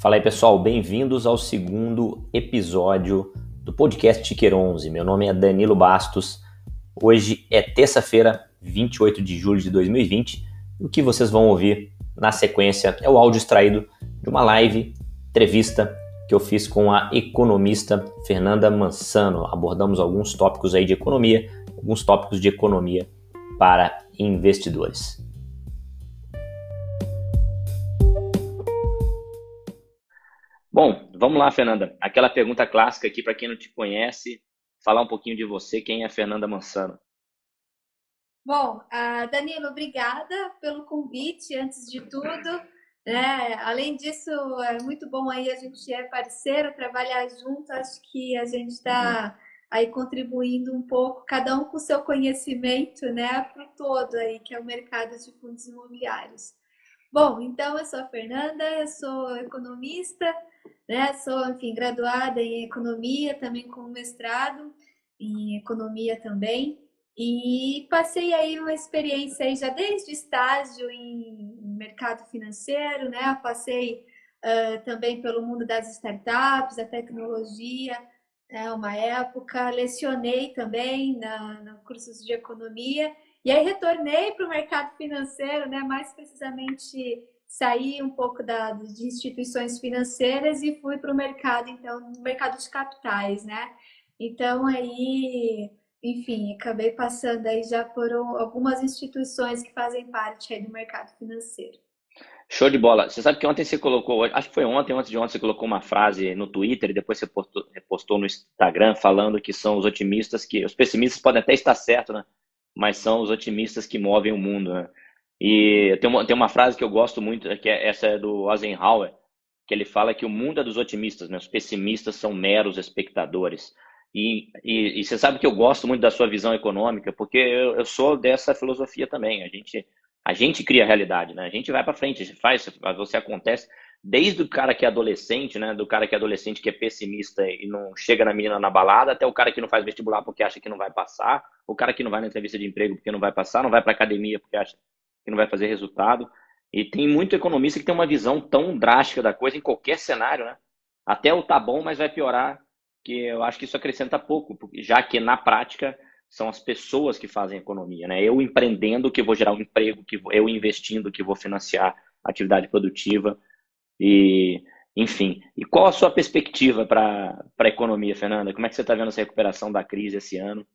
Fala aí pessoal, bem-vindos ao segundo episódio do podcast Ticker 11. Meu nome é Danilo Bastos. Hoje é terça-feira, 28 de julho de 2020. E o que vocês vão ouvir na sequência é o áudio extraído de uma live, entrevista que eu fiz com a economista Fernanda Mansano. Abordamos alguns tópicos aí de economia, alguns tópicos de economia para investidores. Bom, vamos lá, Fernanda. Aquela pergunta clássica aqui para quem não te conhece, falar um pouquinho de você, quem é Fernanda Mansano? Bom, uh, Danilo, obrigada pelo convite, antes de tudo. Né? Além disso, é muito bom aí a gente é parceiro, trabalhar junto. Acho que a gente está uhum. aí contribuindo um pouco, cada um com o seu conhecimento, né, para o todo aí, que é o mercado de fundos imobiliários. Bom, então eu sou a Fernanda, eu sou economista, né? Sou, enfim, graduada em economia, também com mestrado em economia também. E passei aí uma experiência aí já desde estágio em mercado financeiro, né? Passei uh, também pelo mundo das startups, da tecnologia, né? uma época, lecionei também na, na cursos de economia e aí retornei para o mercado financeiro, né? Mais precisamente saí um pouco da, de instituições financeiras e fui para o mercado, então, mercado de capitais, né? Então, aí, enfim, acabei passando aí já por algumas instituições que fazem parte aí do mercado financeiro. Show de bola. Você sabe que ontem você colocou, acho que foi ontem, antes de ontem, você colocou uma frase no Twitter e depois você postou, postou no Instagram falando que são os otimistas que, os pessimistas podem até estar certo, né? Mas são os otimistas que movem o mundo, né? E tem uma, tem uma frase que eu gosto muito, que é, essa é do Eisenhower, que ele fala que o mundo é dos otimistas, né? os pessimistas são meros espectadores. E, e, e, você sabe que eu gosto muito da sua visão econômica, porque eu, eu sou dessa filosofia também. A gente, a gente cria a realidade, né? A gente vai para frente, a gente faz, você acontece. Desde o cara que é adolescente, né? Do cara que é adolescente que é pessimista e não chega na menina na balada, até o cara que não faz vestibular porque acha que não vai passar, o cara que não vai na entrevista de emprego porque não vai passar, não vai para academia porque acha que não vai fazer resultado. E tem muito economista que tem uma visão tão drástica da coisa em qualquer cenário, né? Até o tá bom, mas vai piorar, que eu acho que isso acrescenta pouco, já que na prática são as pessoas que fazem economia, né? Eu empreendendo que vou gerar um emprego, que eu investindo que vou financiar atividade produtiva e enfim. E qual a sua perspectiva para a economia, Fernanda? Como é que você está vendo essa recuperação da crise esse ano?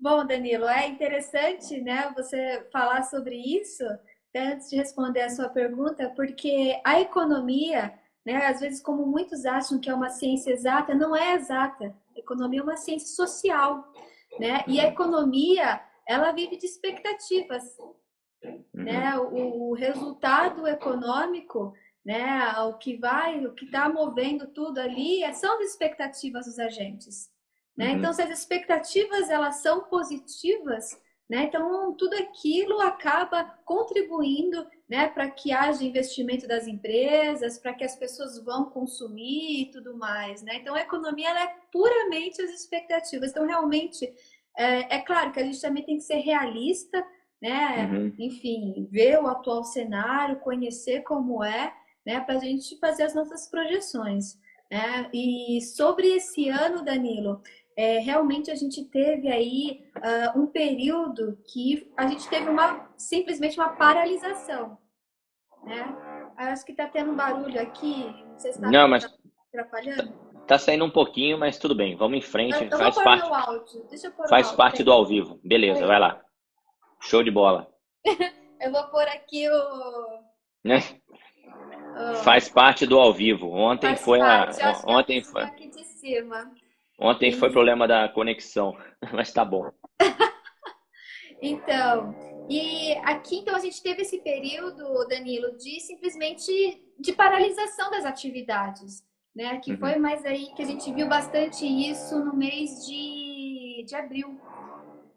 Bom, Danilo, é interessante, né, você falar sobre isso, antes de responder a sua pergunta, porque a economia, né, às vezes como muitos acham que é uma ciência exata, não é exata. A economia é uma ciência social, né? E a economia, ela vive de expectativas, né? O, o resultado econômico, né, o que vai, o que está movendo tudo ali, são as expectativas dos agentes. Né? Uhum. Então, se as expectativas elas são positivas, né? então tudo aquilo acaba contribuindo né, para que haja investimento das empresas, para que as pessoas vão consumir e tudo mais. Né? Então, a economia ela é puramente as expectativas. Então, realmente, é, é claro que a gente também tem que ser realista, né? Uhum. enfim, ver o atual cenário, conhecer como é, né, para a gente fazer as nossas projeções. Né? E sobre esse ano, Danilo, é, realmente a gente teve aí uh, um período que a gente teve uma simplesmente uma paralisação, né? Acho que está tendo um barulho aqui, não sei se não, mas atrapalhando. Tá saindo um pouquinho, mas tudo bem, vamos em frente. Eu, faz parte, faz parte do ao vivo. Beleza, vai lá. Show de bola. eu vou pôr aqui o. Né? Faz parte do ao vivo. Ontem faz foi parte. a. Ontem foi. Aqui de cima. Ontem foi problema da conexão, mas tá bom. então, e aqui então a gente teve esse período, Danilo, de simplesmente de paralisação das atividades, né? Que uhum. foi mais aí que a gente viu bastante isso no mês de, de abril.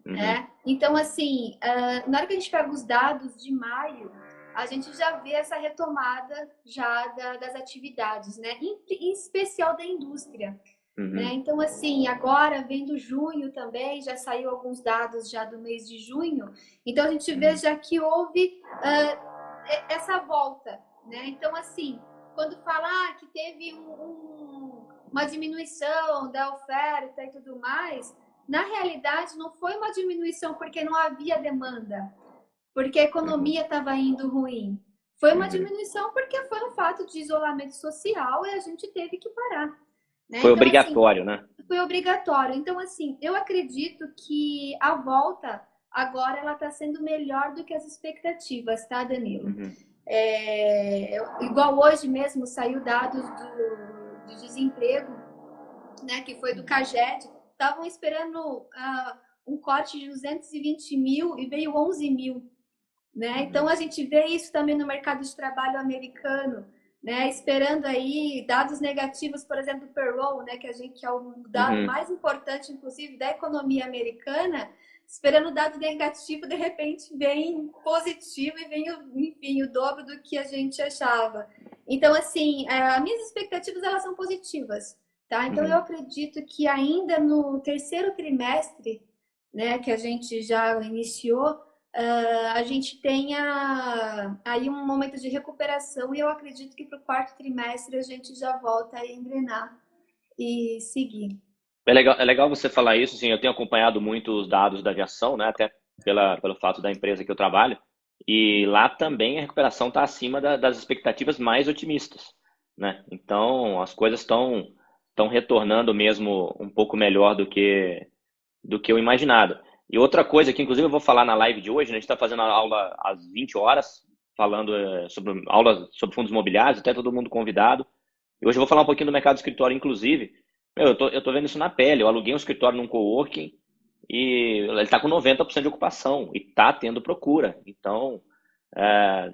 Uhum. Né? Então, assim, uh, na hora que a gente pega os dados de maio, a gente já vê essa retomada já da, das atividades, né? Em, em especial da indústria. Uhum. Né? Então, assim, agora vendo junho também, já saiu alguns dados já do mês de junho, então a gente vê uhum. já que houve uh, essa volta. Né? Então, assim, quando falar que teve um, um, uma diminuição da oferta e tudo mais, na realidade não foi uma diminuição porque não havia demanda, porque a economia estava indo ruim. Foi uma diminuição porque foi um fato de isolamento social e a gente teve que parar. Né? Foi então, obrigatório, assim, né? Foi obrigatório. Então, assim, eu acredito que a volta agora ela está sendo melhor do que as expectativas, tá, Danilo? Uhum. É, igual hoje mesmo saiu dados do, do, desemprego, né, que foi do CAGED, estavam esperando uh, um corte de 220 mil e veio 11 mil. Né? Uhum. Então a gente vê isso também no mercado de trabalho americano, né? Esperando aí dados negativos, por exemplo, do payroll, né? Que a gente que é o dado uhum. mais importante, inclusive, da economia americana. Esperando o dado negativo, de repente vem positivo e vem, enfim, o dobro do que a gente achava. Então, assim, é, as minhas expectativas elas são positivas, tá? Então, uhum. eu acredito que ainda no terceiro trimestre, né, que a gente já iniciou, uh, a gente tenha aí um momento de recuperação e eu acredito que para o quarto trimestre a gente já volta a engrenar e seguir. É legal, é legal você falar isso, sim, eu tenho acompanhado muito os dados da aviação, né, até pela, pelo fato da empresa que eu trabalho, e lá também a recuperação está acima da, das expectativas mais otimistas, né? Então as coisas estão estão retornando mesmo um pouco melhor do que do que eu imaginado. E outra coisa que, inclusive, eu vou falar na live de hoje, né? a gente está fazendo a aula às 20 horas, falando é, sobre aula sobre fundos imobiliários, até todo mundo convidado. E hoje eu vou falar um pouquinho do mercado escritório, inclusive. Meu, eu, tô, eu tô vendo isso na pele. Eu aluguei um escritório num coworking e ele está com 90% de ocupação e está tendo procura. Então, é,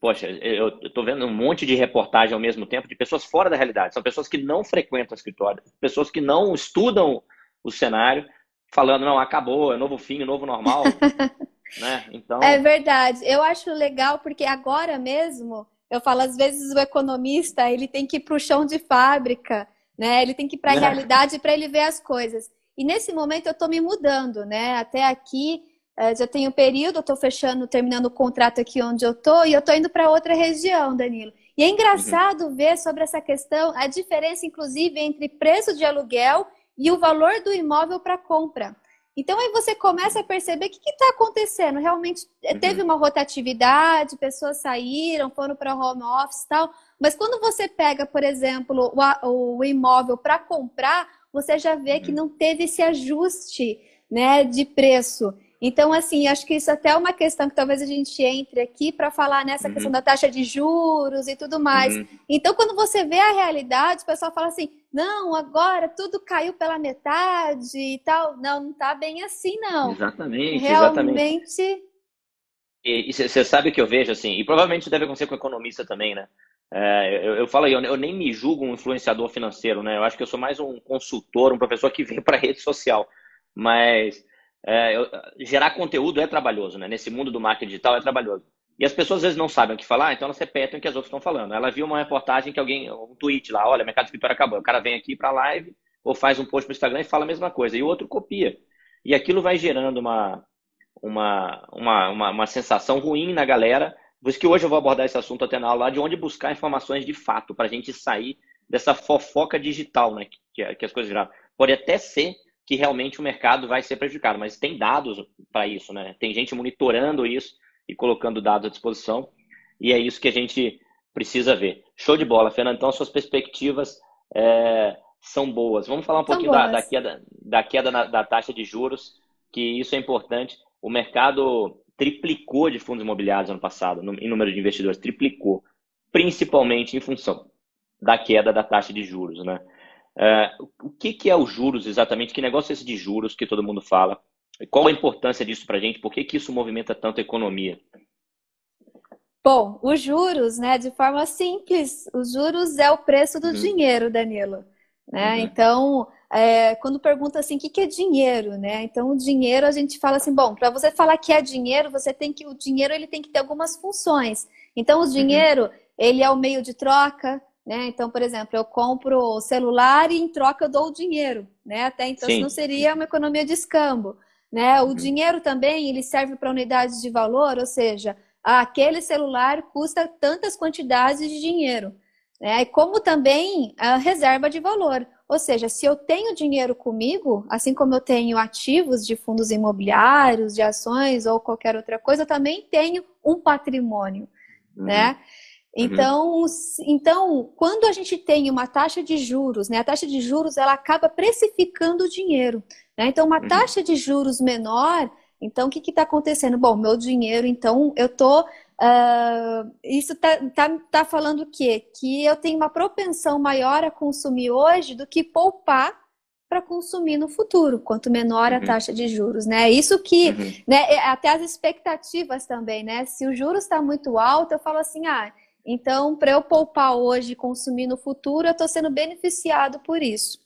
poxa, eu estou vendo um monte de reportagem ao mesmo tempo de pessoas fora da realidade. São pessoas que não frequentam escritório, pessoas que não estudam o cenário falando, não, acabou, é novo fim, novo normal. né? Então... É verdade. Eu acho legal porque agora mesmo, eu falo, às vezes o economista, ele tem que ir para o chão de fábrica, né? Ele tem que ir para a é. realidade para ele ver as coisas. E nesse momento eu estou me mudando, né? Até aqui eh, já tenho um período, eu estou fechando, terminando o contrato aqui onde eu estou e eu estou indo para outra região, Danilo. E é engraçado uhum. ver sobre essa questão, a diferença, inclusive, entre preço de aluguel e o valor do imóvel para compra. Então aí você começa a perceber o que está acontecendo. Realmente eh, uhum. teve uma rotatividade, pessoas saíram, foram para home office e tal. Mas quando você pega, por exemplo, o, o imóvel para comprar, você já vê uhum. que não teve esse ajuste né, de preço. Então, assim, acho que isso até é uma questão que talvez a gente entre aqui para falar nessa uhum. questão da taxa de juros e tudo mais. Uhum. Então, quando você vê a realidade, o pessoal fala assim: não, agora tudo caiu pela metade e tal. Não, não está bem assim, não. Exatamente. Realmente. Exatamente. E você sabe que eu vejo assim, e provavelmente deve acontecer com economista também, né? É, eu, eu, falo aí, eu, eu, nem me julgo um influenciador financeiro, né? Eu acho que eu sou mais um consultor, um professor que vem para rede social. Mas é, eu, gerar conteúdo é trabalhoso, né? Nesse mundo do marketing digital é trabalhoso. E as pessoas às vezes não sabem o que falar, então elas repetem o que as outras estão falando. Ela viu uma reportagem que alguém, um tweet lá, olha, mercado de escritório acabou. O cara vem aqui para a live ou faz um post no Instagram e fala a mesma coisa. E o outro copia. E aquilo vai gerando uma, uma, uma, uma, uma sensação ruim na galera. Por isso que hoje eu vou abordar esse assunto até na aula de onde buscar informações de fato, para a gente sair dessa fofoca digital né, que, que as coisas viraram. Pode até ser que realmente o mercado vai ser prejudicado. Mas tem dados para isso, né? Tem gente monitorando isso e colocando dados à disposição. E é isso que a gente precisa ver. Show de bola, Fernando. Então, suas perspectivas é, são boas. Vamos falar um são pouquinho da, da, queda, da queda na, da taxa de juros, que isso é importante. O mercado triplicou de fundos imobiliários ano passado, no, em número de investidores, triplicou, principalmente em função da queda da taxa de juros, né? Uh, o que, que é os juros exatamente? Que negócio é esse de juros que todo mundo fala? Qual a importância disso para a gente? Por que, que isso movimenta tanto a economia? Bom, os juros, né, de forma simples, os juros é o preço do uhum. dinheiro, Danilo. Né? Uhum. Então, é, quando pergunta assim, o que, que é dinheiro, né? Então, o dinheiro a gente fala assim, bom, para você falar que é dinheiro, você tem que o dinheiro ele tem que ter algumas funções. Então, o uhum. dinheiro uhum. ele é o meio de troca, né? Então, por exemplo, eu compro o celular e em troca eu dou o dinheiro, né? Até então isso não seria uma economia de escambo, né? O uhum. dinheiro também ele serve para unidades de valor, ou seja, aquele celular custa tantas quantidades de dinheiro. né? como também a reserva de valor. Ou seja, se eu tenho dinheiro comigo, assim como eu tenho ativos de fundos imobiliários, de ações ou qualquer outra coisa, eu também tenho um patrimônio, uhum. né? Então, uhum. então, quando a gente tem uma taxa de juros, né, a taxa de juros ela acaba precificando o dinheiro. Né? Então, uma uhum. taxa de juros menor, então o que está acontecendo? Bom, meu dinheiro, então eu tô Uh, isso tá, tá, tá falando o quê? Que eu tenho uma propensão maior a consumir hoje do que poupar para consumir no futuro, quanto menor a uhum. taxa de juros, né? Isso que, uhum. né, é, até as expectativas também, né? Se o juros está muito alto, eu falo assim, ah, então para eu poupar hoje e consumir no futuro, eu estou sendo beneficiado por isso.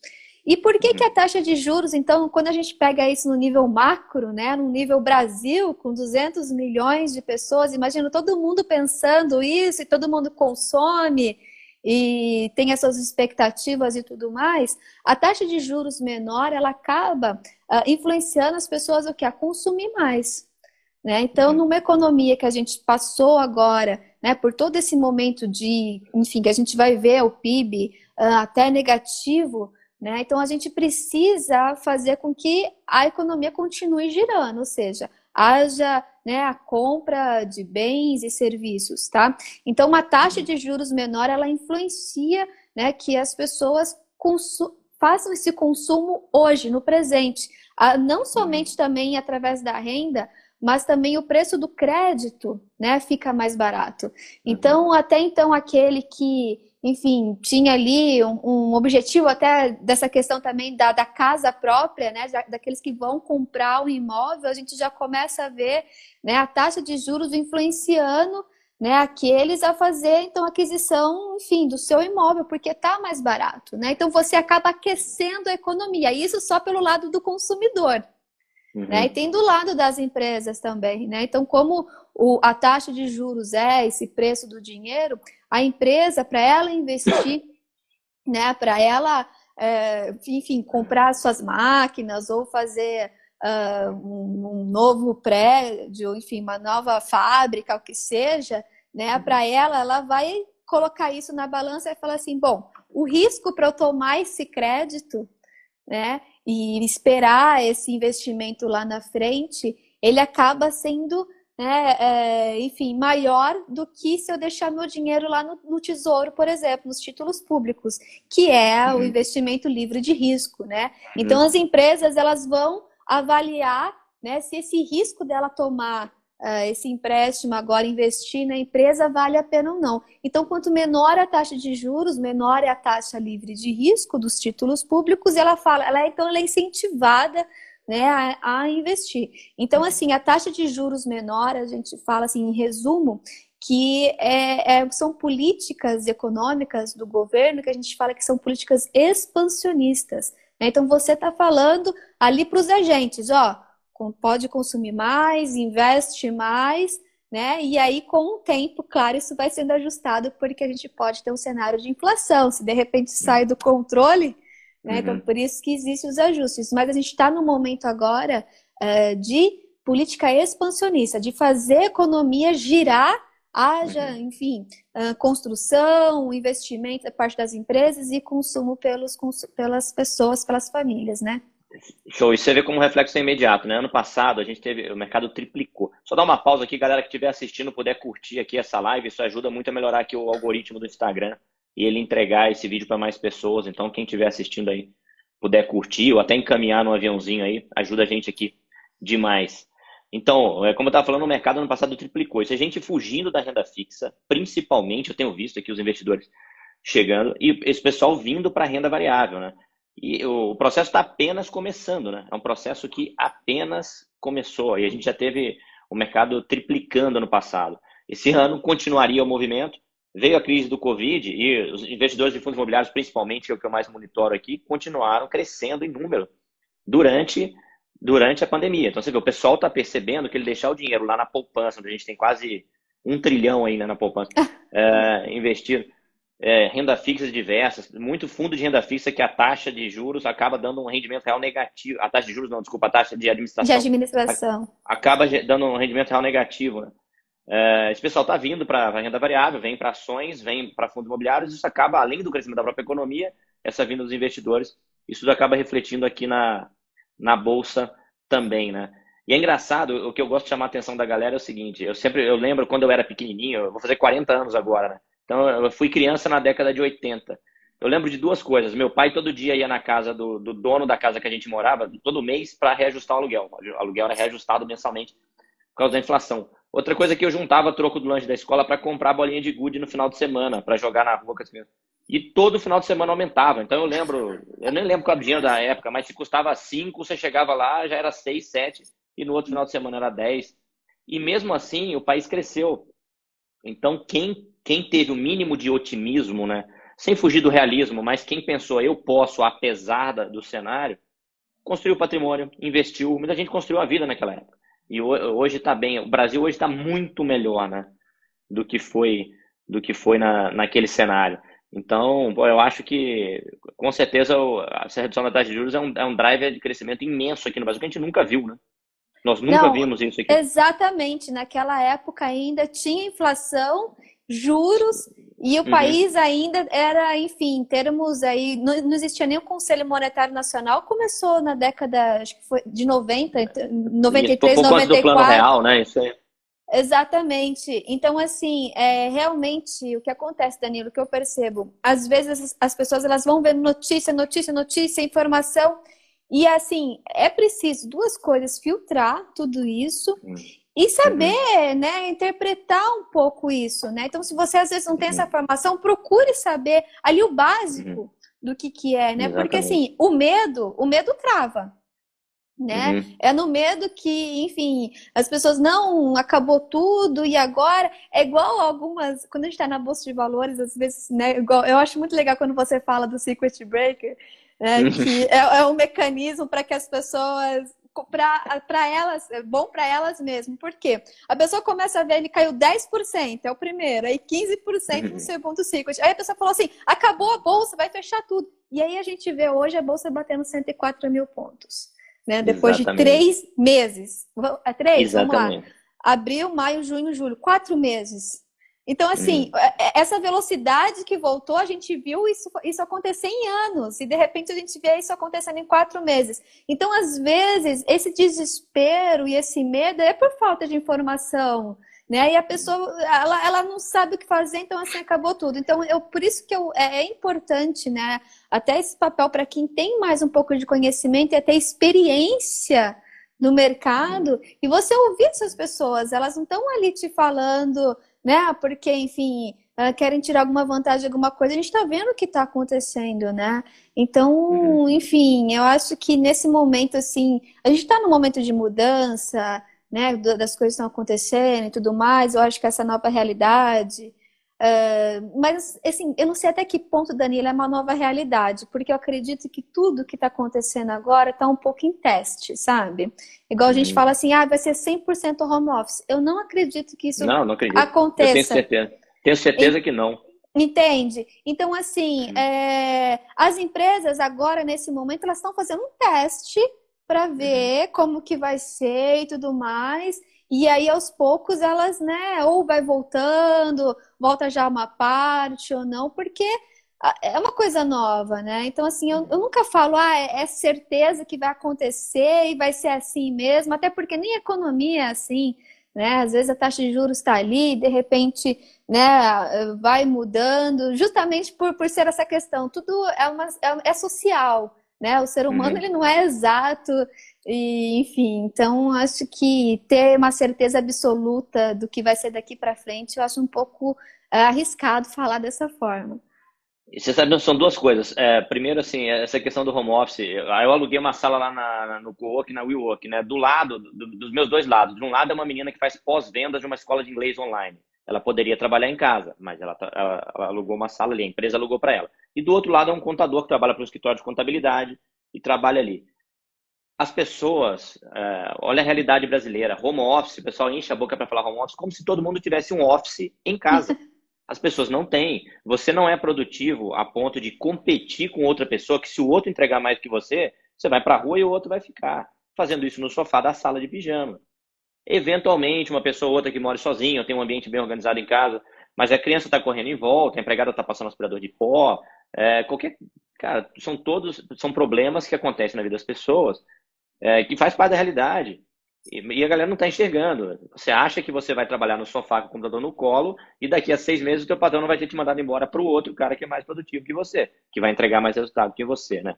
E por que, que a taxa de juros, então, quando a gente pega isso no nível macro, né, no nível Brasil, com 200 milhões de pessoas, imagina todo mundo pensando isso e todo mundo consome e tem essas expectativas e tudo mais, a taxa de juros menor, ela acaba uh, influenciando as pessoas o que? A consumir mais. Né? Então, uhum. numa economia que a gente passou agora, né, por todo esse momento de, enfim, que a gente vai ver o PIB uh, até negativo, né? Então, a gente precisa fazer com que a economia continue girando, ou seja, haja né, a compra de bens e serviços, tá? Então, uma taxa de juros menor, ela influencia né, que as pessoas façam esse consumo hoje, no presente. Ah, não somente também através da renda, mas também o preço do crédito né, fica mais barato. Então, até então, aquele que enfim, tinha ali um, um, objetivo até dessa questão também da, da casa própria, né, daqueles que vão comprar um imóvel, a gente já começa a ver né, a taxa de juros influenciando né, aqueles a fazer então aquisição, enfim, do seu imóvel, porque está mais barato, né? Então você acaba aquecendo a economia, isso só pelo lado do consumidor. Uhum. Né? E tem do lado das empresas também, né? Então, como o, a taxa de juros é esse preço do dinheiro, a empresa, para ela investir, né, para ela, é, enfim, comprar suas máquinas ou fazer uh, um, um, novo prédio, enfim, uma nova fábrica, o que seja, né, uhum. para ela, ela vai colocar isso na balança e falar assim, bom, o risco para eu tomar esse crédito, né, e esperar esse investimento lá na frente, ele acaba sendo, né, é, enfim, maior do que se eu deixar meu dinheiro lá no, no tesouro, por exemplo, nos títulos públicos, que é uhum. o investimento livre de risco, né? Então uhum. as empresas elas vão avaliar, né, se esse risco dela tomar uh, esse empréstimo agora investir na empresa vale a pena ou não. Então, quanto menor a taxa de juros, menor é a taxa livre de risco dos títulos públicos, e ela fala, ela é, então ela é incentivada né, a, a, investir. Então, assim, a taxa de juros menor, a gente fala assim, em resumo, que é, é, são políticas econômicas do governo que a gente fala que são políticas expansionistas. Né? Então, você está falando ali para os agentes, ó, pode consumir mais, investe mais, né? E aí, com o tempo, claro, isso vai sendo ajustado, porque a gente pode ter um cenário de inflação, se de repente sai do controle, né? Então, uhum. Então, por isso que existem os ajustes. Mas a gente está no momento agora uh, de política expansionista, de fazer a economia girar, haja, uhum. enfim, uh, construção, investimento da parte das empresas e consumo pelos, pelas pessoas, pelas famílias, né? Show. E você vê como reflexo é imediato, né? Ano passado a gente teve, o mercado triplicou. Só dar uma pausa aqui, galera que estiver assistindo, puder curtir aqui essa live, isso ajuda muito a melhorar aqui o algoritmo do Instagram e ele entregar esse vídeo para mais pessoas. Então, quem estiver assistindo aí, puder curtir ou até encaminhar no aviãozinho aí, ajuda a gente aqui demais. Então, é como eu estava falando, o mercado ano passado triplicou. Isso a gente fugindo da renda fixa, principalmente, eu tenho visto aqui os investidores chegando, e esse pessoal vindo para a renda variável, né? E o processo está apenas começando, né? É um processo que apenas começou. E a gente já teve o mercado triplicando ano passado. Esse ano continuaria o movimento. Veio a crise do Covid e os investidores de fundos imobiliários, principalmente, é o que eu mais monitoro aqui, continuaram crescendo em número durante, durante a pandemia. Então, você vê, o pessoal está percebendo que ele deixar o dinheiro lá na poupança, onde a gente tem quase um trilhão ainda na poupança é, investido, é, renda fixa diversas, muito fundo de renda fixa que a taxa de juros acaba dando um rendimento real negativo. A taxa de juros, não, desculpa, a taxa de administração. De administração. Acaba dando um rendimento real negativo. Né? É, esse pessoal está vindo para renda variável, vem para ações, vem para fundos imobiliários, isso acaba, além do crescimento da própria economia, essa vinda dos investidores, isso acaba refletindo aqui na, na Bolsa também, né? E é engraçado, o que eu gosto de chamar a atenção da galera é o seguinte, eu sempre, eu lembro quando eu era pequenininho, eu vou fazer 40 anos agora, né? Então, eu fui criança na década de 80. Eu lembro de duas coisas. Meu pai todo dia ia na casa do, do dono da casa que a gente morava, todo mês, para reajustar o aluguel. O aluguel era reajustado mensalmente por causa da inflação. Outra coisa é que eu juntava troco do lanche da escola para comprar bolinha de gude no final de semana, para jogar na rua com as crianças. E todo final de semana aumentava. Então eu lembro, eu nem lembro qual era o dinheiro da época, mas se custava 5, você chegava lá, já era 6, 7, e no outro final de semana era 10. E mesmo assim, o país cresceu. Então, quem, quem teve o mínimo de otimismo, né? sem fugir do realismo, mas quem pensou eu posso, apesar do cenário, construiu patrimônio, investiu. Muita gente construiu a vida naquela época. E hoje está bem. O Brasil hoje está muito melhor né, do que foi do que foi na, naquele cenário. Então, eu acho que, com certeza, essa redução da taxa de juros é um, é um driver de crescimento imenso aqui no Brasil, que a gente nunca viu, né? Nós nunca Não, vimos isso aqui. Exatamente. Naquela época ainda tinha inflação, juros e o uhum. país ainda era, enfim, em termos aí, não, não, existia nem o Conselho Monetário Nacional, começou na década, acho que foi de 90, 93, Isso, 94. do plano real, né? Isso aí. Exatamente. Então, assim, é, realmente o que acontece, Danilo, o que eu percebo, às vezes as pessoas elas vão vendo notícia, notícia, notícia, informação, e assim, é preciso duas coisas, filtrar tudo isso hum. E saber, uhum. né, interpretar um pouco isso, né? Então, se você às vezes não tem uhum. essa formação, procure saber ali o básico uhum. do que que é, né? Exatamente. Porque assim, o medo, o medo trava, né? Uhum. É no medo que, enfim, as pessoas não acabou tudo e agora é igual algumas quando a gente está na bolsa de valores, às vezes, né? Igual, eu acho muito legal quando você fala do circuit breaker, né, que é, é um mecanismo para que as pessoas para elas, é bom para elas mesmo. Por quê? A pessoa começa a ver, ele caiu 10%, é o primeiro, aí 15% no uhum. segundo ciclo. Aí a pessoa falou assim: acabou a bolsa, vai fechar tudo. E aí a gente vê hoje a bolsa batendo 104 mil pontos. Né? Depois Exatamente. de três meses. É três? Exatamente. Vamos lá. Abril, maio, junho, julho. Quatro meses. Então, assim, hum. essa velocidade que voltou, a gente viu isso, isso acontecer em anos, e de repente a gente vê isso acontecendo em quatro meses. Então, às vezes, esse desespero e esse medo é por falta de informação, né? E a pessoa, ela, ela não sabe o que fazer, então assim, acabou tudo. Então, eu, por isso que eu, é, é importante, né? Até esse papel para quem tem mais um pouco de conhecimento e até experiência no mercado, e você ouvir essas pessoas, elas não estão ali te falando né? Porque, enfim, uh, querem tirar alguma vantagem de alguma coisa. A gente está vendo o que está acontecendo, né? Então, uhum. enfim, eu acho que nesse momento, assim, a gente está num momento de mudança, né? Das coisas estão acontecendo e tudo mais. Eu acho que essa nova realidade. Uh, mas, assim, eu não sei até que ponto, Danilo, é uma nova realidade, porque eu acredito que tudo que está acontecendo agora está um pouco em teste, sabe? Igual a gente uhum. fala assim, ah, vai ser 100% home office. Eu não acredito que isso não, não acredito. aconteça. Eu tenho certeza. Tenho certeza e... que não. Entende? Então, assim, uhum. é... as empresas agora, nesse momento, elas estão fazendo um teste para uhum. ver uhum. como que vai ser e tudo mais. E aí, aos poucos, elas, né, ou vai voltando, volta já uma parte ou não, porque é uma coisa nova, né? Então, assim, eu, eu nunca falo, ah, é, é certeza que vai acontecer e vai ser assim mesmo, até porque nem economia é assim, né? Às vezes a taxa de juros está ali, de repente, né, vai mudando, justamente por, por ser essa questão. Tudo é, uma, é, é social, né? O ser humano, uhum. ele não é exato, e, enfim, então acho que ter uma certeza absoluta do que vai ser daqui para frente, eu acho um pouco é, arriscado falar dessa forma. Você sabe, são duas coisas. É, primeiro, assim, essa questão do home office. Eu aluguei uma sala lá na, no co-work, na WeWork, né? Do lado, do, dos meus dois lados. De um lado é uma menina que faz pós-vendas de uma escola de inglês online. Ela poderia trabalhar em casa, mas ela, ela, ela alugou uma sala ali, a empresa alugou para ela. E do outro lado é um contador que trabalha para um escritório de contabilidade e trabalha ali as pessoas, é, olha a realidade brasileira, home office, o pessoal enche a boca para falar home office como se todo mundo tivesse um office em casa. As pessoas não têm. Você não é produtivo a ponto de competir com outra pessoa, que se o outro entregar mais que você, você vai para a rua e o outro vai ficar fazendo isso no sofá da sala de pijama. Eventualmente, uma pessoa ou outra que mora sozinha, tem um ambiente bem organizado em casa, mas a criança está correndo em volta, a empregada está passando aspirador de pó, é, qualquer. Cara, são todos são problemas que acontecem na vida das pessoas, é, que faz parte da realidade. E, a galera não está enxergando. Você acha que você vai trabalhar no sofá com o computador no colo e daqui a seis meses o teu patrão não vai ter te mandado embora para o outro cara que é mais produtivo que você, que vai entregar mais resultado que você, né?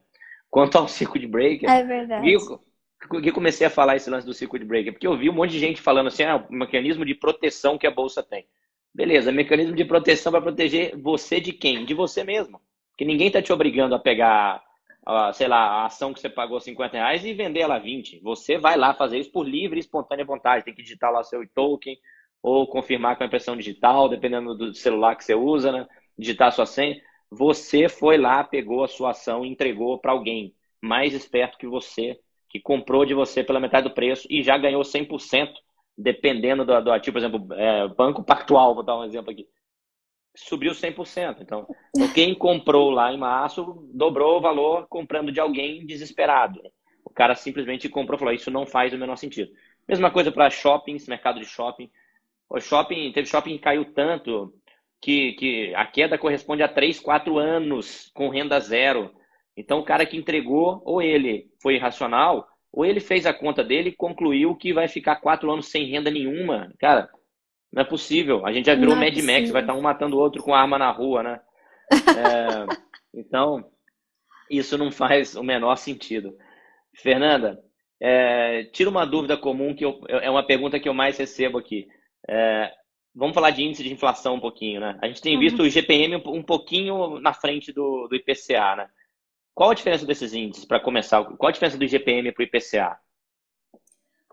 Quanto ao circuit breaker, é verdade. Eu, eu comecei a falar esse lance do circuit breaker porque eu vi um monte de gente falando assim, ah, o mecanismo de proteção que a bolsa tem. Beleza, mecanismo de proteção para proteger você de quem? De você mesmo. Porque ninguém está te obrigando a pegar, sei lá, a ação que você pagou 50 reais e vender ela 20. Você vai lá fazer isso por livre e espontânea vontade. Tem que digitar lá seu token ou confirmar com a impressão digital, dependendo do celular que você usa, né? Digitar sua senha. Você foi lá, pegou a sua ação e entregou para alguém mais esperto que você, que comprou de você pela metade do preço e já ganhou 100% dependendo do, do ativo, por exemplo, é, Banco Pactual, vou dar um exemplo aqui, subiu 100%. Então, quem comprou lá em março dobrou o valor comprando de alguém desesperado. O cara simplesmente comprou e falou: Isso não faz o menor sentido. Mesma coisa para shoppings, mercado de shopping. O shopping, teve shopping que caiu tanto que, que a queda corresponde a 3, 4 anos com renda zero. Então, o cara que entregou, ou ele foi irracional, ou ele fez a conta dele e concluiu que vai ficar quatro anos sem renda nenhuma. Cara, não é possível. A gente já virou é Mad Max, vai estar um matando o outro com arma na rua, né? É, então, isso não faz o menor sentido. Fernanda, é, tira uma dúvida comum que eu, é uma pergunta que eu mais recebo aqui. É, vamos falar de índice de inflação um pouquinho, né? A gente tem visto uhum. o GPM um pouquinho na frente do, do IPCA, né? Qual a diferença desses índices, para começar? Qual a diferença do IGPM para o IPCA?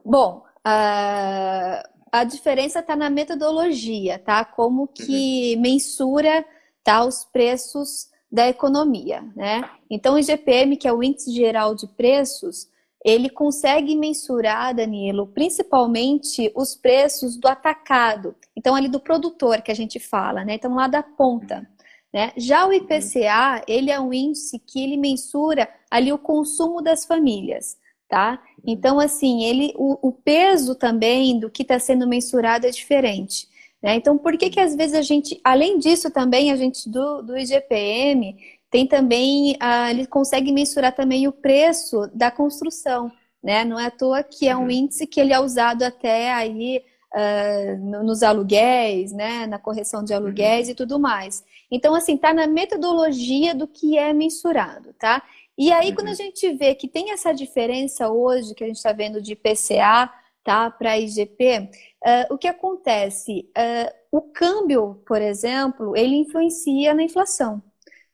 Bom, a, a diferença está na metodologia, tá? Como que uhum. mensura tá, os preços da economia, né? Então, o IGPM, que é o Índice Geral de Preços, ele consegue mensurar, Danilo, principalmente os preços do atacado. Então, ali do produtor que a gente fala, né? Então, lá da ponta. Né? Já o IPCA, ele é um índice que ele mensura ali o consumo das famílias, tá? Então, assim, ele, o, o peso também do que está sendo mensurado é diferente. Né? Então, por que que às vezes a gente, além disso também, a gente do, do IGPM tem também, ah, ele consegue mensurar também o preço da construção, né? Não é à toa que é um uhum. índice que ele é usado até aí uh, nos aluguéis, né? Na correção de aluguéis uhum. e tudo mais. Então, assim, tá na metodologia do que é mensurado, tá? E aí, uhum. quando a gente vê que tem essa diferença hoje, que a gente está vendo de PCA, tá, para IGP, uh, o que acontece? Uh, o câmbio, por exemplo, ele influencia na inflação.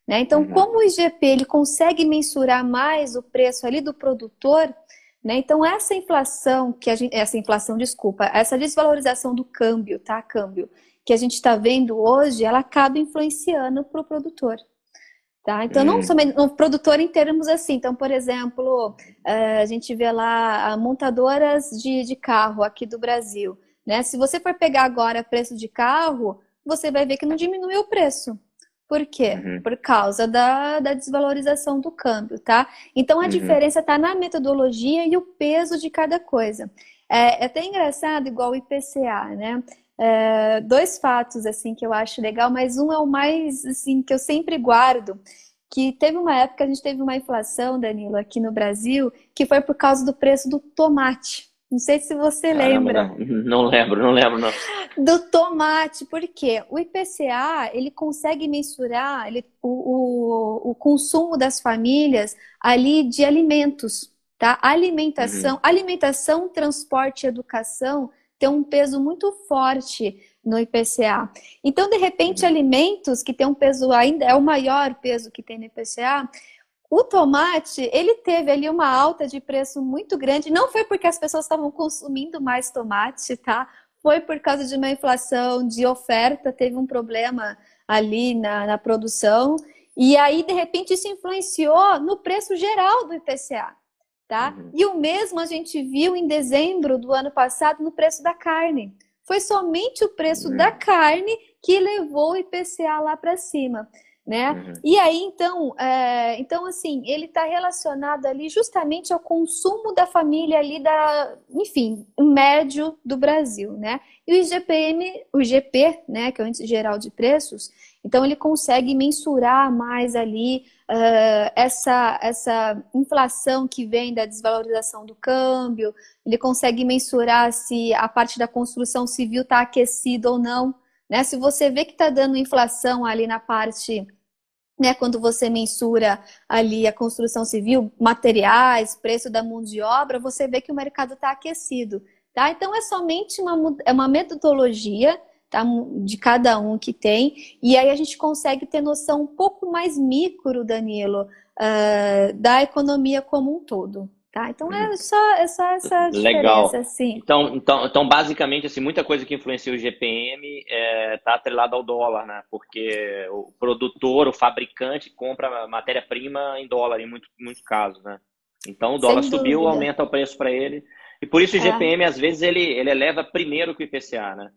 Né? Então, uhum. como o IGP ele consegue mensurar mais o preço ali do produtor, né? Então, essa inflação, que a gente, essa inflação, desculpa, essa desvalorização do câmbio, tá? Câmbio, que a gente está vendo hoje, ela acaba influenciando para o produtor. Tá? Então, não hum. somente no produtor em termos assim. Então, por exemplo, eh, a gente vê lá montadoras de, de carro aqui do Brasil. Né? Se você for pegar agora preço de carro, você vai ver que não diminuiu o preço. Por quê? Uhum. Por causa da, da desvalorização do câmbio, tá? Então, a uhum. diferença está na metodologia e o peso de cada coisa. É, é até engraçado, igual o IPCA, né? É, dois fatos assim que eu acho legal, mas um é o mais assim que eu sempre guardo, que teve uma época a gente teve uma inflação, Danilo, aqui no Brasil, que foi por causa do preço do tomate. Não sei se você Caramba, lembra. Não, não, lembro, não lembro, não. Do tomate, porque o IPCA, ele consegue mensurar ele, o, o, o consumo das famílias ali de alimentos, tá? Alimentação, uhum. alimentação, transporte e educação tem um peso muito forte no IPCA. Então, de repente, uhum. alimentos que tem um peso ainda é o maior peso que tem no IPCA. O tomate, ele teve ali uma alta de preço muito grande. Não foi porque as pessoas estavam consumindo mais tomate, tá? Foi por causa de uma inflação de oferta, teve um problema ali na, na produção. E aí, de repente, isso influenciou no preço geral do IPCA tá? Uhum. E o mesmo a gente viu em dezembro do ano passado no preço da carne. Foi somente o preço uhum. da carne que levou o IPCA lá para cima. né? Uhum. E aí, então, é, então assim, ele está relacionado ali justamente ao consumo da família ali da, enfim, médio do Brasil, né? E o IGPM, o GP, né, que é o Índice Geral de Preços, então ele consegue mensurar mais ali uh, essa, essa inflação que vem da desvalorização do câmbio, ele consegue mensurar se a parte da construção civil está aquecida ou não, né? Se você vê que está dando inflação ali na parte né, quando você mensura ali a construção civil, materiais, preço da mão de obra, você vê que o mercado está aquecido. Tá? Então é somente uma, é uma metodologia tá, de cada um que tem, e aí a gente consegue ter noção um pouco mais micro, Danilo, uh, da economia como um todo. Tá? Então é uhum. só, é só essa diferença, Legal. assim. Então, então, então, basicamente, assim, muita coisa que influencia o GPM está é, tá atrelada ao dólar, né? Porque o produtor, o fabricante, compra matéria-prima em dólar, em muitos muito casos, né? Então o dólar subiu, aumenta o preço para ele. E por isso o GPM, é. às vezes, ele, ele eleva primeiro que o IPCA, né?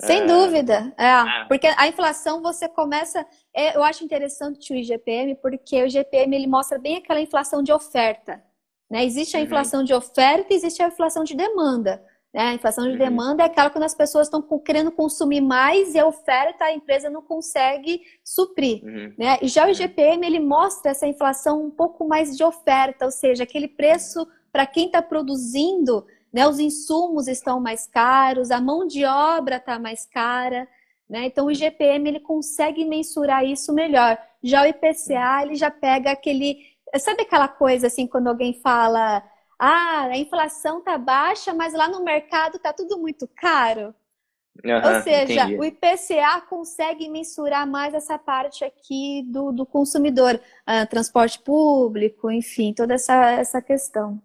Sem é... dúvida, é, é. porque a inflação você começa, é, eu acho interessante o IGPM porque o GPM ele mostra bem aquela inflação de oferta, né? Existe a uhum. inflação de oferta e existe a inflação de demanda. Né? A inflação de uhum. demanda é aquela quando as pessoas estão querendo consumir mais e a oferta a empresa não consegue suprir. Uhum. Né? E já o IGPM ele mostra essa inflação um pouco mais de oferta, ou seja, aquele preço para quem está produzindo, né? os insumos estão mais caros, a mão de obra está mais cara. Né? Então o IGPM ele consegue mensurar isso melhor. Já o IPCA ele já pega aquele Sabe aquela coisa assim, quando alguém fala, ah, a inflação tá baixa, mas lá no mercado tá tudo muito caro? Uhum, Ou seja, entendi. o IPCA consegue mensurar mais essa parte aqui do, do consumidor, uh, transporte público, enfim, toda essa, essa questão.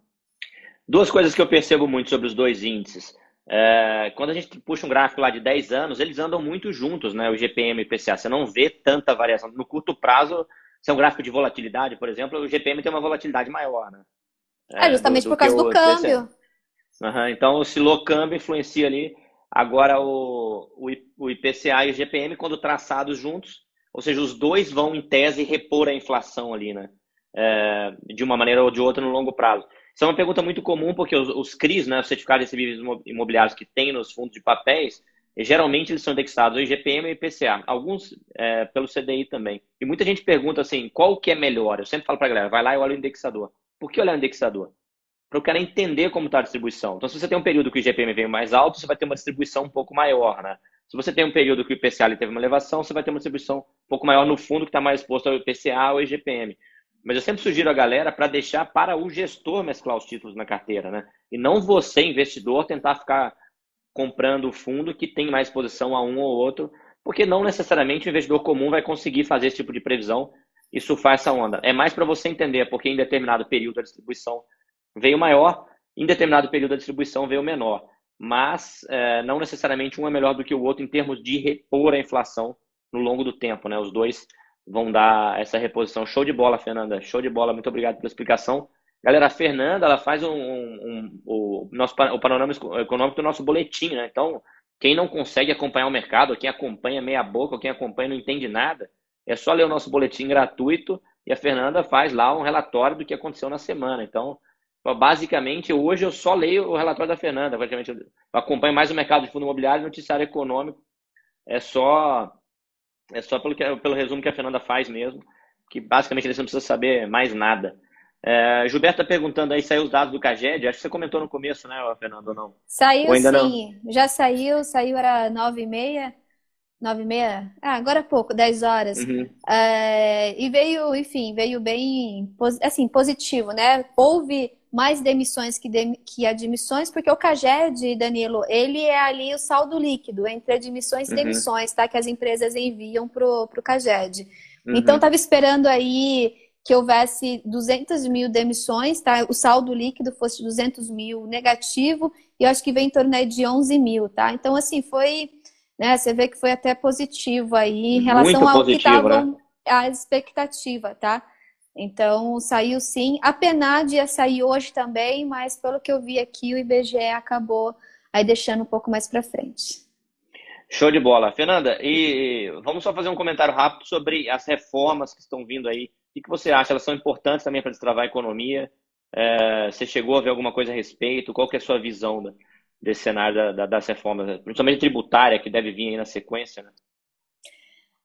Duas coisas que eu percebo muito sobre os dois índices. É, quando a gente puxa um gráfico lá de 10 anos, eles andam muito juntos, né? O GPM e o IPCA. Você não vê tanta variação. No curto prazo, se é um gráfico de volatilidade, por exemplo, o GPM tem uma volatilidade maior, né? É, justamente do, do por causa do câmbio. Uhum, então, o câmbio influencia ali. Agora, o, o IPCA e o GPM, quando traçados juntos, ou seja, os dois vão, em tese, repor a inflação ali, né? É, de uma maneira ou de outra no longo prazo. Isso é uma pergunta muito comum, porque os, os CRIs, né, os certificados recebíveis imobiliários que tem nos fundos de papéis, Geralmente eles são indexados ao IGPM e IPCA, alguns é, pelo CDI também. E muita gente pergunta assim, qual que é melhor? Eu sempre falo para a galera, vai lá e olha o indexador. Por que olhar o indexador? Para o cara entender como está a distribuição. Então, se você tem um período que o IGPM veio mais alto, você vai ter uma distribuição um pouco maior, né? Se você tem um período que o IPCA teve uma elevação, você vai ter uma distribuição um pouco maior no fundo que está mais exposto ao IPCA ou IGPM. Mas eu sempre sugiro a galera para deixar para o gestor mesclar os títulos na carteira, né? E não você, investidor, tentar ficar comprando o fundo que tem mais exposição a um ou outro, porque não necessariamente o investidor comum vai conseguir fazer esse tipo de previsão e surfar essa onda. É mais para você entender porque em determinado período a distribuição veio maior, em determinado período a distribuição veio menor. Mas é, não necessariamente um é melhor do que o outro em termos de repor a inflação no longo do tempo. Né? Os dois vão dar essa reposição. Show de bola, Fernanda. Show de bola. Muito obrigado pela explicação. Galera, a Fernanda, ela faz um, um, um, o, nosso, o panorama econômico do nosso boletim, né? Então, quem não consegue acompanhar o mercado, quem acompanha meia boca, quem acompanha não entende nada, é só ler o nosso boletim gratuito e a Fernanda faz lá um relatório do que aconteceu na semana. Então, basicamente, hoje eu só leio o relatório da Fernanda. Praticamente, eu acompanho mais o mercado de fundo imobiliário e noticiário econômico. É só, é só pelo, que, pelo resumo que a Fernanda faz mesmo, que basicamente você não precisa saber mais nada. É, Gilberto está perguntando aí, saiu os dados do CAGED? Acho que você comentou no começo, né, Fernando, ou não? Saiu sim, não? já saiu, saiu era nove e meia, nove e meia, ah, agora há pouco, dez horas. Uhum. É, e veio, enfim, veio bem, assim, positivo, né? Houve mais demissões que, de, que admissões, porque o CAGED, Danilo, ele é ali o saldo líquido entre admissões e uhum. demissões, tá? Que as empresas enviam pro, pro CAGED. Uhum. Então, estava esperando aí que houvesse 200 mil demissões, tá? O saldo líquido fosse 200 mil negativo, e eu acho que vem em torno de 11 mil, tá? Então, assim, foi, né? Você vê que foi até positivo aí em relação Muito ao positivo, que estava né? a expectativa, tá? Então, saiu sim. A PNAD ia sair hoje também, mas pelo que eu vi aqui, o IBGE acabou aí deixando um pouco mais para frente. Show de bola. Fernanda, e vamos só fazer um comentário rápido sobre as reformas que estão vindo aí. O que você acha? Elas são importantes também para destravar a economia? É, você chegou a ver alguma coisa a respeito? Qual que é a sua visão desse cenário da, da, das reformas, principalmente tributária, que deve vir aí na sequência, né?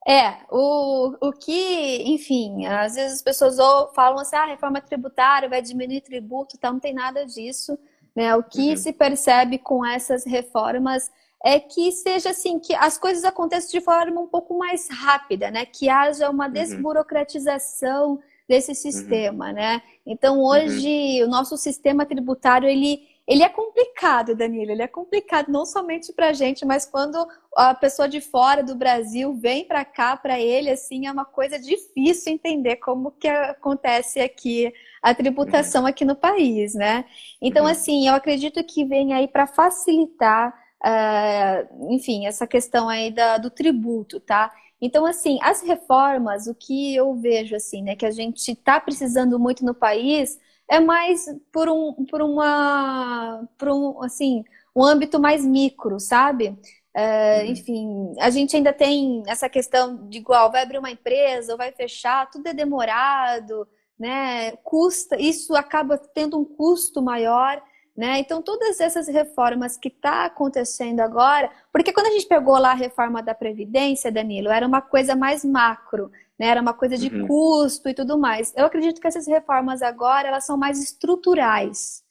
É, o, o que, enfim, às vezes as pessoas ou falam assim, ah, reforma tributária vai diminuir tributo, então não tem nada disso, né? O que uhum. se percebe com essas reformas é que seja assim, que as coisas aconteçam de forma um pouco mais rápida, né? Que haja uma uhum. desburocratização desse uhum. sistema, uhum. né? Então hoje uhum. o nosso sistema tributário ele ele é complicado, Danilo, ele é complicado não somente para a gente, mas quando a pessoa de fora do Brasil vem para cá, para ele, assim, é uma coisa difícil entender como que acontece aqui a tributação aqui no país, né? Então, uhum. assim, eu acredito que vem aí para facilitar, uh, enfim, essa questão aí da, do tributo, tá? Então, assim, as reformas, o que eu vejo, assim, né, que a gente está precisando muito no país é mais por um, por uma, por um, assim, um âmbito mais micro, sabe? É, uhum. Enfim, a gente ainda tem essa questão de igual, vai abrir uma empresa ou vai fechar, tudo é demorado, né? Custa, isso acaba tendo um custo maior. Né? Então, todas essas reformas que está acontecendo agora, porque quando a gente pegou lá a reforma da Previdência, Danilo, era uma coisa mais macro, né? Era uma coisa de uhum. custo e tudo mais. Eu acredito que essas reformas agora elas são mais estruturais,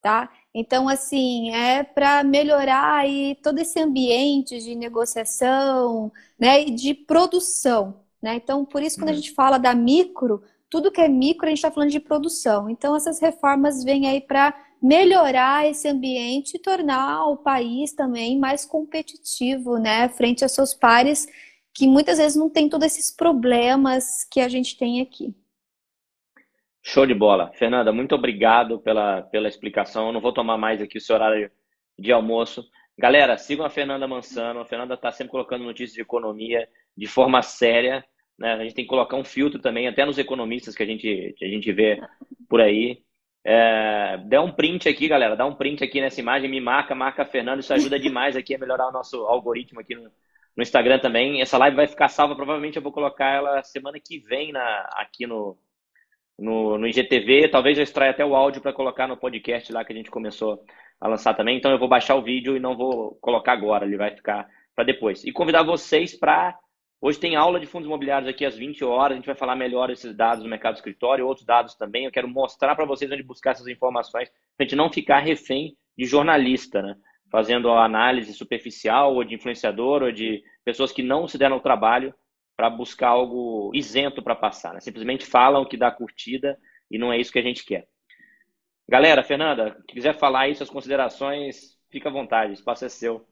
tá? Então, assim, é para melhorar aí todo esse ambiente de negociação, né, e de produção, né? Então, por isso, quando uhum. a gente fala da micro, tudo que é micro, a gente está falando de produção. Então, essas reformas vêm aí para melhorar esse ambiente e tornar o país também mais competitivo, né, frente a seus pares que muitas vezes não tem todos esses problemas que a gente tem aqui. Show de bola. Fernanda, muito obrigado pela, pela explicação. Eu não vou tomar mais aqui o seu horário de almoço. Galera, sigam a Fernanda Mansano. A Fernanda está sempre colocando notícias de economia de forma séria. Né? A gente tem que colocar um filtro também, até nos economistas que a gente, que a gente vê por aí. É, dê um print aqui, galera. Dá um print aqui nessa imagem, me marca, marca a Fernanda. Isso ajuda demais aqui a melhorar o nosso algoritmo aqui no, no Instagram também. Essa live vai ficar salva, provavelmente eu vou colocar ela semana que vem na, aqui no, no, no IGTV. Talvez eu extraia até o áudio para colocar no podcast lá que a gente começou a lançar também. Então eu vou baixar o vídeo e não vou colocar agora, ele vai ficar para depois. E convidar vocês para. Hoje tem aula de fundos imobiliários aqui às 20 horas. A gente vai falar melhor esses dados do mercado escritório, outros dados também. Eu quero mostrar para vocês onde buscar essas informações, para a gente não ficar refém de jornalista, né? Fazendo a análise superficial ou de influenciador ou de pessoas que não se deram o trabalho para buscar algo isento para passar. Né? Simplesmente falam que dá curtida e não é isso que a gente quer. Galera, Fernanda, se quiser falar aí suas considerações, fica à vontade, o espaço é seu.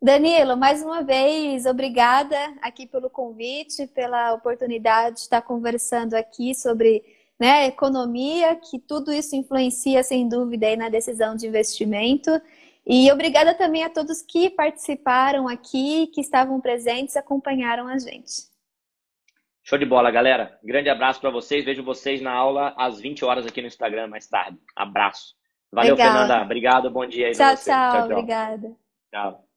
Danilo, mais uma vez, obrigada aqui pelo convite, pela oportunidade de estar conversando aqui sobre né, economia, que tudo isso influencia, sem dúvida, aí na decisão de investimento. E obrigada também a todos que participaram aqui, que estavam presentes, acompanharam a gente. Show de bola, galera. Grande abraço para vocês. Vejo vocês na aula às 20 horas aqui no Instagram mais tarde. Abraço. Valeu, Legal. Fernanda. Obrigado. Bom dia aí tchau, tchau, tchau, tchau. Obrigada. Tchau.